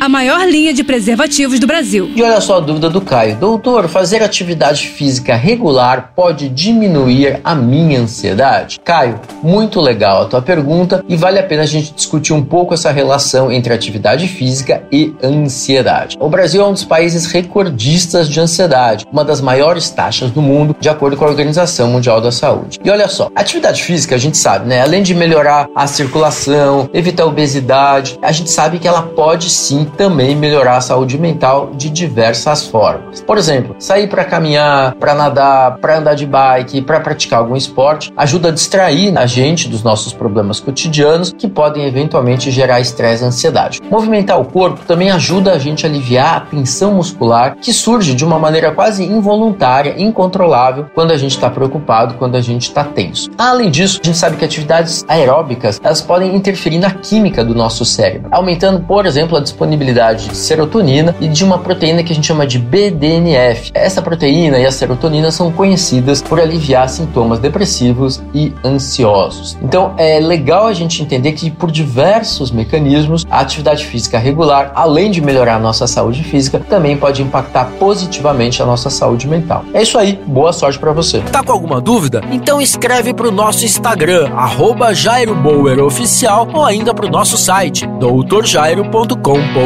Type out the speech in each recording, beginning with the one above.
a maior linha de preservativos do Brasil. E olha só a dúvida do Caio. Doutor, fazer atividade física regular pode diminuir a minha ansiedade? Caio, muito legal a tua pergunta e vale a pena a gente discutir um pouco essa relação entre atividade física e ansiedade. O Brasil é um dos países recordistas de ansiedade, uma das maiores taxas do mundo, de acordo com a Organização Mundial da Saúde. E olha só, atividade física a gente sabe, né? Além de melhorar a circulação, evitar a obesidade, a gente sabe que ela pode sim também melhorar a saúde mental de diversas formas. Por exemplo, sair para caminhar, para nadar, para andar de bike, para praticar algum esporte ajuda a distrair a gente dos nossos problemas cotidianos que podem eventualmente gerar estresse e ansiedade. Movimentar o corpo também ajuda a gente a aliviar a tensão muscular que surge de uma maneira quase involuntária, incontrolável quando a gente está preocupado, quando a gente está tenso. Além disso, a gente sabe que atividades aeróbicas elas podem interferir na química do nosso cérebro, aumentando, por exemplo, a disponibilidade disponibilidade de serotonina e de uma proteína que a gente chama de BDNF. Essa proteína e a serotonina são conhecidas por aliviar sintomas depressivos e ansiosos. Então é legal a gente entender que por diversos mecanismos a atividade física regular, além de melhorar a nossa saúde física, também pode impactar positivamente a nossa saúde mental. É isso aí, boa sorte para você. Tá com alguma dúvida? Então escreve para o nosso Instagram @jairoboweroficial ou ainda para o nosso site doutorjairo.com.br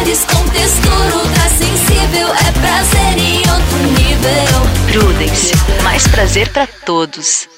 sabores com textura ultra sensível. É prazer em outro nível. Prudence. Mais prazer pra todos.